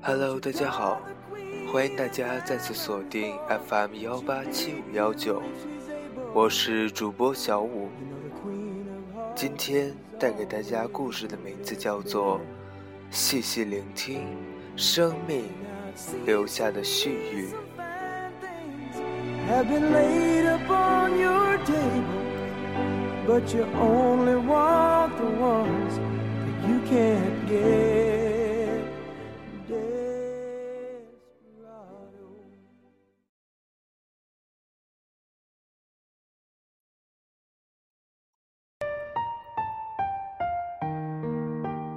Hello，大家好，欢迎大家再次锁定 FM 幺八七五幺九，我是主播小五。今天带给大家故事的名字叫做《细细聆听生命留下的絮语》。But you only want the ones that you can't get. Desperado.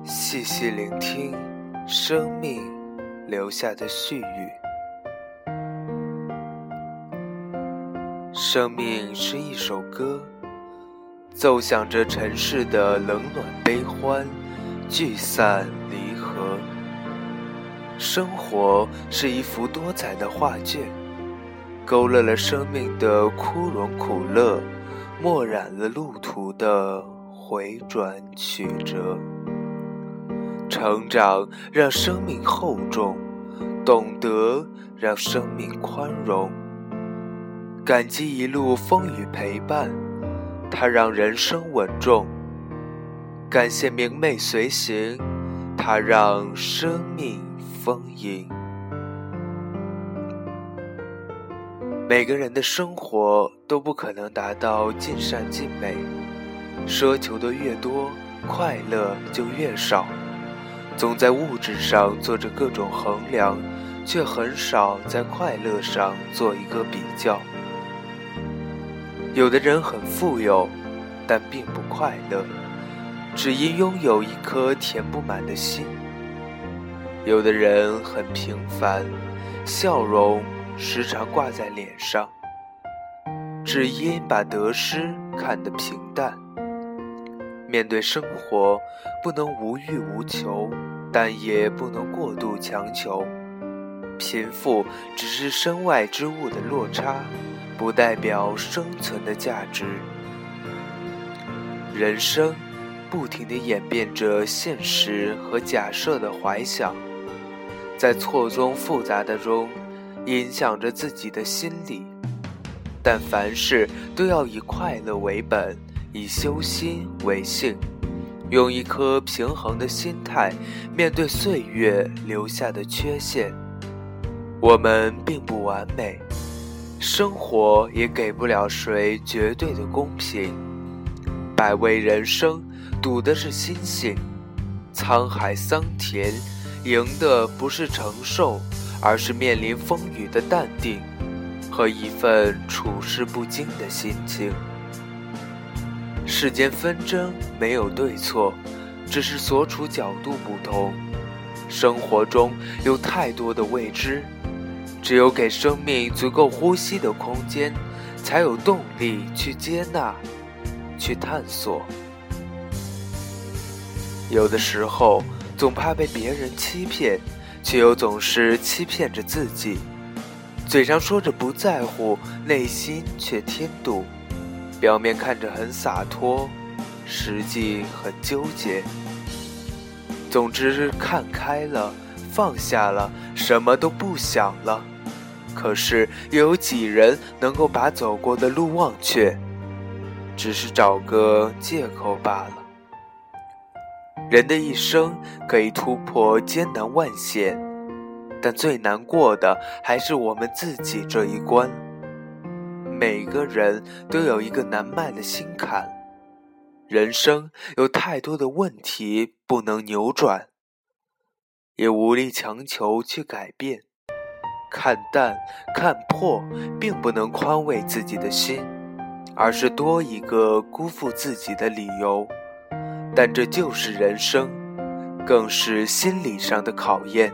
细细聆听生命留下的絮语。生命是一首歌，奏响着尘世的冷暖悲欢、聚散离合。生活是一幅多彩的画卷，勾勒了生命的枯荣苦乐，墨染了路途的回转曲折。成长让生命厚重，懂得让生命宽容。感激一路风雨陪伴，它让人生稳重；感谢明媚随行，它让生命丰盈。每个人的生活都不可能达到尽善尽美，奢求的越多，快乐就越少。总在物质上做着各种衡量，却很少在快乐上做一个比较。有的人很富有，但并不快乐，只因拥有一颗填不满的心；有的人很平凡，笑容时常挂在脸上，只因把得失看得平淡。面对生活，不能无欲无求，但也不能过度强求。贫富只是身外之物的落差，不代表生存的价值。人生不停地演变着现实和假设的怀想，在错综复杂的中，影响着自己的心理。但凡事都要以快乐为本。以修心为性，用一颗平衡的心态面对岁月留下的缺陷。我们并不完美，生活也给不了谁绝对的公平。百味人生，赌的是心性；沧海桑田，赢的不是承受，而是面临风雨的淡定和一份处事不惊的心情。世间纷争没有对错，只是所处角度不同。生活中有太多的未知，只有给生命足够呼吸的空间，才有动力去接纳，去探索。有的时候总怕被别人欺骗，却又总是欺骗着自己。嘴上说着不在乎，内心却添堵。表面看着很洒脱，实际很纠结。总之，看开了，放下了，什么都不想了。可是，又有几人能够把走过的路忘却？只是找个借口罢了。人的一生可以突破艰难万险，但最难过的还是我们自己这一关。每个人都有一个难迈的心坎，人生有太多的问题不能扭转，也无力强求去改变。看淡、看破，并不能宽慰自己的心，而是多一个辜负自己的理由。但这就是人生，更是心理上的考验。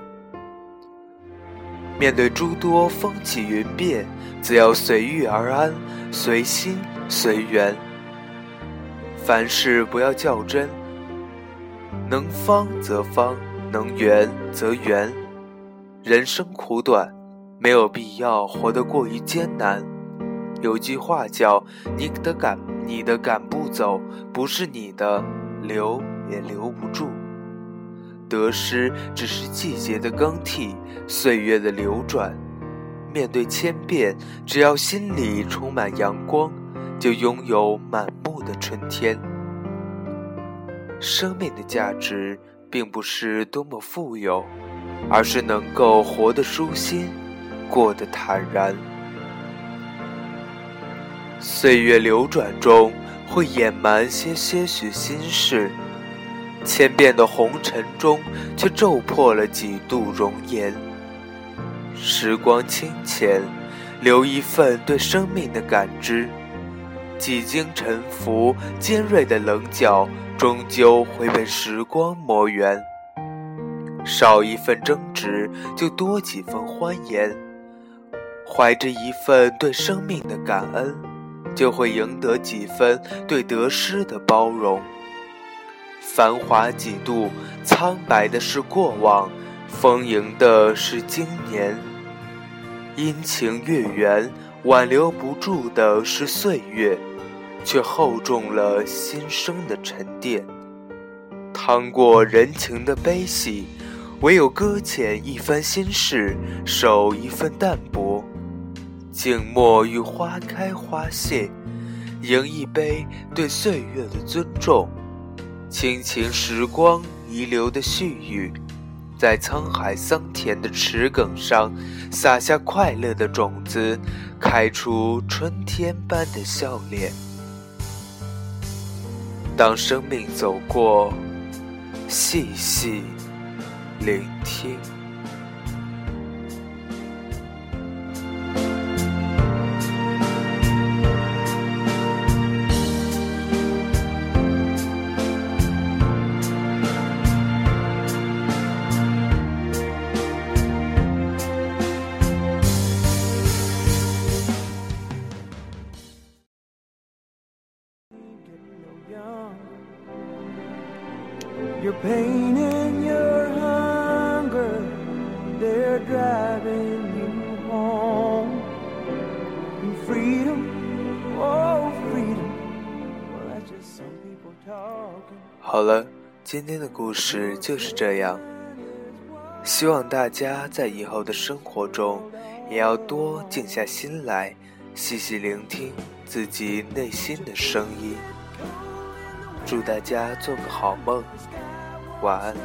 面对诸多风起云变，只要随遇而安，随心随缘。凡事不要较真，能方则方，能圆则圆。人生苦短，没有必要活得过于艰难。有句话叫：“你的赶，你的赶不走，不是你的留也留不住。”得失只是季节的更替，岁月的流转。面对千变，只要心里充满阳光，就拥有满目的春天。生命的价值，并不是多么富有，而是能够活得舒心，过得坦然。岁月流转中，会掩埋些些许心事。千变的红尘中，却皱破了几度容颜。时光清浅，留一份对生命的感知。几经沉浮，尖锐的棱角终究会被时光磨圆。少一份争执，就多几分欢颜。怀着一份对生命的感恩，就会赢得几分对得失的包容。繁华几度，苍白的是过往，丰盈的是今年。阴晴月圆，挽留不住的是岁月，却厚重了心生的沉淀。趟过人情的悲喜，唯有搁浅一番心事，守一份淡泊。静默与花开花谢，饮一杯对岁月的尊重。倾情时光遗留的絮语，在沧海桑田的池埂上撒下快乐的种子，开出春天般的笑脸。当生命走过，细细聆听。Pain in your hunger, they're driving you home. And freedom, oh freedom, well that's just some people talking. 好了，今天的故事就是这样。希望大家在以后的生活中，也要多静下心来，细细聆听自己内心的声音。祝大家做个好梦。晚安。